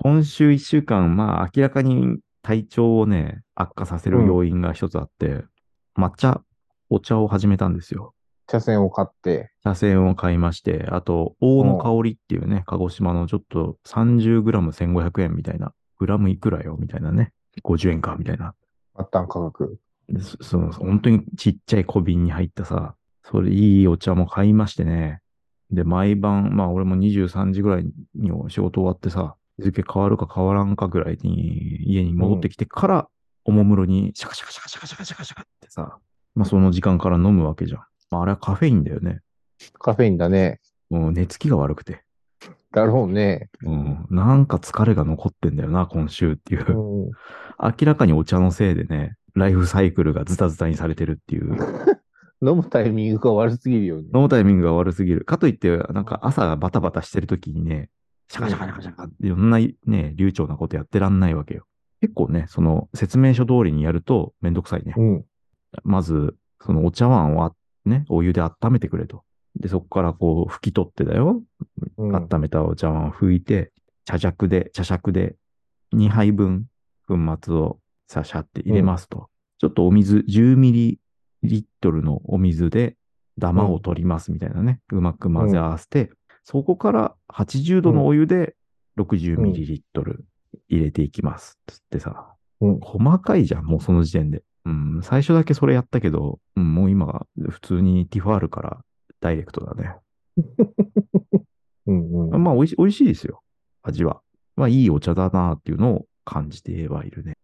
今週一週間、まあ明らかに体調をね、悪化させる要因が一つあって、抹茶、お茶を始めたんですよ。茶筅を買って。茶筅を買いまして、あと、大の香りっていうね、鹿児島のちょっと 30g1500 円みたいな、グラムいくらよみたいなね、50円かみたいな。末端価格。そその本当にちっちゃい小瓶に入ったさ、それいいお茶も買いましてね。で、毎晩、まあ俺も23時ぐらいに仕事終わってさ、日付変わるか変わらんかぐらいに家に戻ってきてから、おもむろにシャカシャカシャカシャカシャカシャカシャカってさ、まあその時間から飲むわけじゃん。まああれはカフェインだよね。カフェインだね。もう寝つきが悪くて。だろうね。うん。なんか疲れが残ってんだよな、今週っていうう。ん。明らかにお茶のせいでね、ライフサイクルがズタズタにされてるっていう。飲むタイミングが悪すぎるよね。飲むタイミングが悪すぎる。かといって、なんか朝バタバタしてる時にね、シャカシャカシャカシャカっていろんなね、流暢なことやってらんないわけよ。結構ね、その説明書通りにやるとめんどくさいね。うん。まず、そのお茶碗をあね、お湯で温めてくれと。で、そこからこう拭き取ってだよ。うん。温めたお茶碗を拭いて、茶尺で、茶杓で2杯分粉末をさしゃって入れますと。ちょっとお水、10ミリリットルのお水でダマを取りますみたいなね。うまく混ぜ合わせて、そこから80度のお湯で60ミリリットル入れていきます。つってさ、うん細かいじゃん、もうその時点で。うん、最初だけそれやったけど、うん、もう今、普通にティファールからダイレクトだね。うんうん。まあ、美味し美味しいですよ。味は。まあ、いいお茶だなっていうのを感じてはいるね。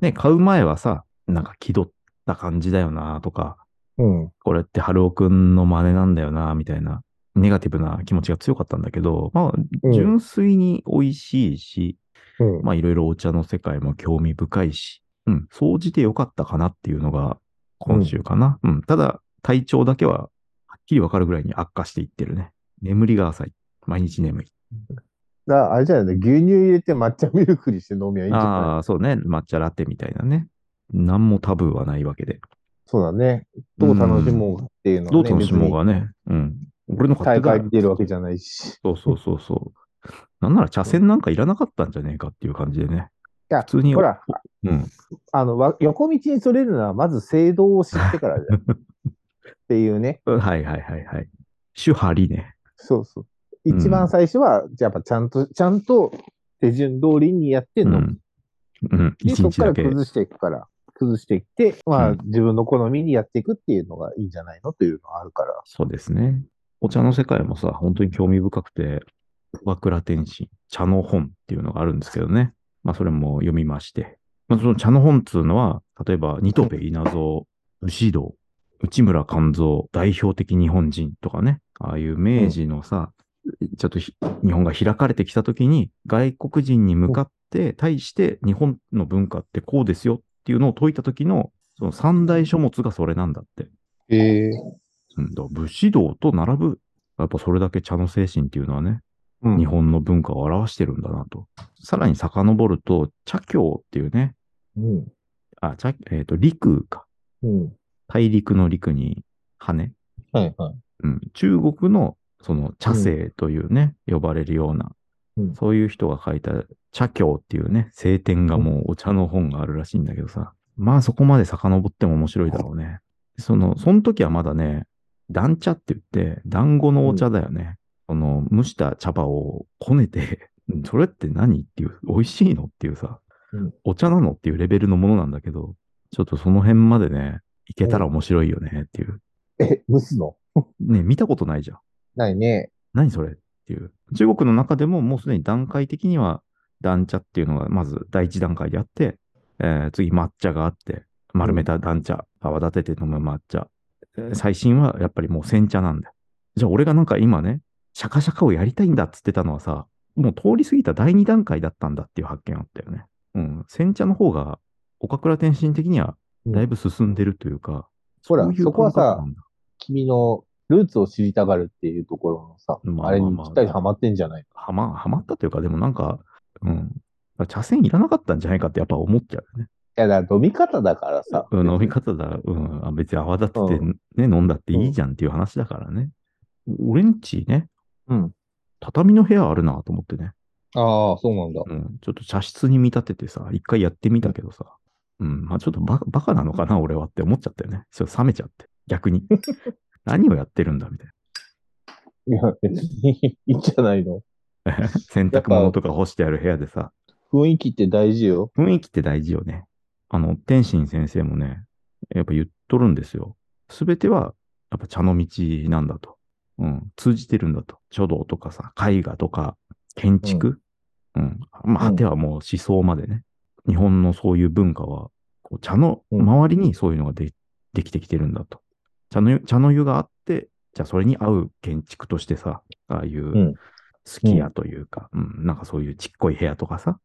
ね、買う前はさ、なんか気取った感じだよなとか、うん。これって春尾くんの真似なんだよなみたいな、ネガティブな気持ちが強かったんだけど、まあ、うん純粋に美味しいし、うん。まあ、いろいろお茶の世界も興味深いし、うん、総じて良かったかなっていうのが今週かな。うん、ただ、体調だけははっきりわかるぐらいに悪化していってるね。眠りが浅い。毎日眠い。だからあれじゃないね。牛乳入れて抹茶ミルクにして飲みゃいいんじゃない？ああ、そうね。抹茶ラテみたいなね。何もタブーはないわけで。そうだね。どう楽しもうっていうのはね。どう楽しもうがね。うん。俺の勝手大会に出るわけじゃないし。そうそうそうそう。なんなら茶筅なんかいらなかったんじゃねえかっていう感じでね。いや、普通に。ほら、うん。あの、わ横道にそれるのは、まず制度を知ってからだよ。っていうね。はいはいはいはい。手張りね。そうそう。うん一番最初は、やっぱちゃんと、ちゃんと手順通りにやっての。うん。うん。で、一そこから。崩していくから、崩していって、まあ、うん自分の好みにやっていくっていうのがいいんじゃないの？というのがあるから。そうですね。お茶の世界もさ、本当に興味深くて、和倉天心、茶の本っていうのがあるんですけどね。まあ、それも読みまして。まあ、その茶の本っていうのは、例えば、ニトペ稲造、牛道、内村勘三、代表的日本人とかね。ああいう明治のさ、ちょっと日本が開かれてきたときに、外国人に向かって、対して日本の文化ってこうですよっていうのを説いたときの、その三大書物がそれなんだって。へえ。うん、武士道と並ぶ、やっぱそれだけ茶の精神っていうのはね、うん日本の文化を表してるんだなと。さらに遡ると、茶教っていうね、うん。あ、茶、えっ、と、陸か。うん。大陸の陸に羽。はいはい。うん。中国の、その茶聖というね、呼ばれるような、うんそういう人が書いた茶教っていうね、聖典がもうお茶の本があるらしいんだけどさ。まあそこまで遡っても面白いだろうね。その、その時はまだね、団茶って言って、団子のお茶だよね。その、蒸した茶葉をこねて、うんそれって何っていう、美味しいのっていうさ、うんお茶なのっていうレベルのものなんだけど、ちょっとその辺までね、いけたら面白いよねっていう。え、蒸すの？ね、見たことないじゃん。ないね。何それっていう。中国の中でももうすでに段階的には、団茶っていうのがまず第一段階であって、えー次抹茶があって、丸めた団茶、泡立てて飲む抹茶。えー最新はやっぱりもう煎茶なんだよ。じゃあ俺がなんか今ね、シャカシャカをやりたいんだっつってたのはさ、もう通り過ぎた第二段階だったんだっていう発見あったよね。うん。煎茶の方が、岡倉天心的にはだいぶ進んでるというか、ほらういうそこはさ君のルーツを知りたがるっていうところのさ、まああれにぴったりハマってんじゃない？はま、はまったというか、でもなんか、うん。茶筅いらなかったんじゃないかってやっぱ思っちゃうよね。いや、だから飲み方だからさ。うん、飲み方だ、うん、あ別に泡立ててうね、飲んだっていいじゃんっていう話だからね。俺んちね、うん。畳の部屋あるなと思ってね。ああ、そうなんだ。うん。ちょっと茶室に見立ててさ、一回やってみたけどさ、うん。まあちょっとバカバカなのかな、俺はって思っちゃったよね。ちょっと冷めちゃって。逆に。何をやってるんだ、みたいいや、別にいいんじゃないの？な。洗濯物とか干してある部屋でさ、雰囲気って大事よ。雰囲気って大事よね。あの、天心先生もね、やっぱ言っとるんですよ。すべては、やっぱ茶の道なんだと。うん。通じてるんだと。書道とかさ、絵画とか、建築？うん。まあ、うん果てはもう思想までね。日本のそういう文化は、こう茶の周りにそういうのがで,、できてきてるんだと。茶の湯、茶の湯があって、じゃあそれに合う建築としてさ、ああいう、うんすき家というか、うん、なんかそういうちっこい部屋とかさ、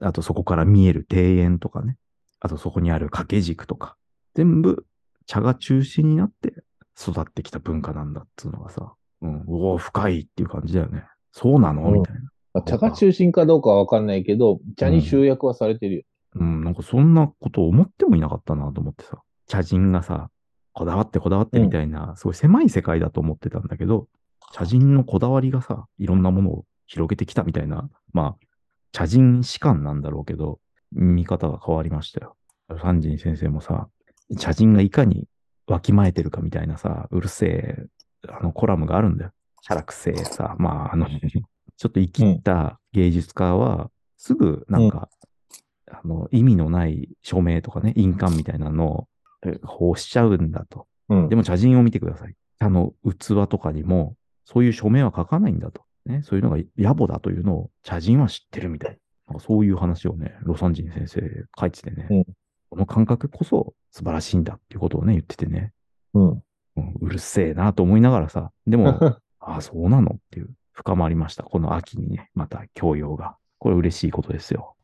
あとそこから見える庭園とかね、あとそこにある掛け軸とか、全部茶が中心になって育ってきた文化なんだっつうのがさ、うん、おお、深いっていう感じだよね。そうなの？うん。みたいな。まあ、茶が中心かどうかはわかんないけど、茶に集約はされてるよ。うん、なんかそんなこと思ってもいなかったなと思ってさ、茶人がさ、こだわってこだわってみたいな、すごい狭い世界だと思ってたんだけど、茶人のこだわりがさ、いろんなものを広げてきたみたいな、まあ、茶人士官なんだろうけど、見方が変わりましたよ。三人先生もさ、茶人がいかにわきまえてるかみたいなさ、うるせえ、あのコラムがあるんだよ。シャラクセえさ、まあ、あの、ちょっと生きった芸術家は、すぐなんか、あの、意味のない署名とかね、印鑑みたいなのを、えこうしちゃうんだと。うん。でも茶人を見てください。茶の器とかにも、そういう署名は書かないんだと。ね、そういうのが野暮だというのを茶人は知ってるみたい。そういう話をね、ロサンジン先生書いててね、うんこの感覚こそ素晴らしいんだっていうことをね、言っててね、うん。うんうるせえなと思いながらさ、でも、ああ、そうなのっていう深まりました。この秋にね、また教養が。これ嬉しいことですよ。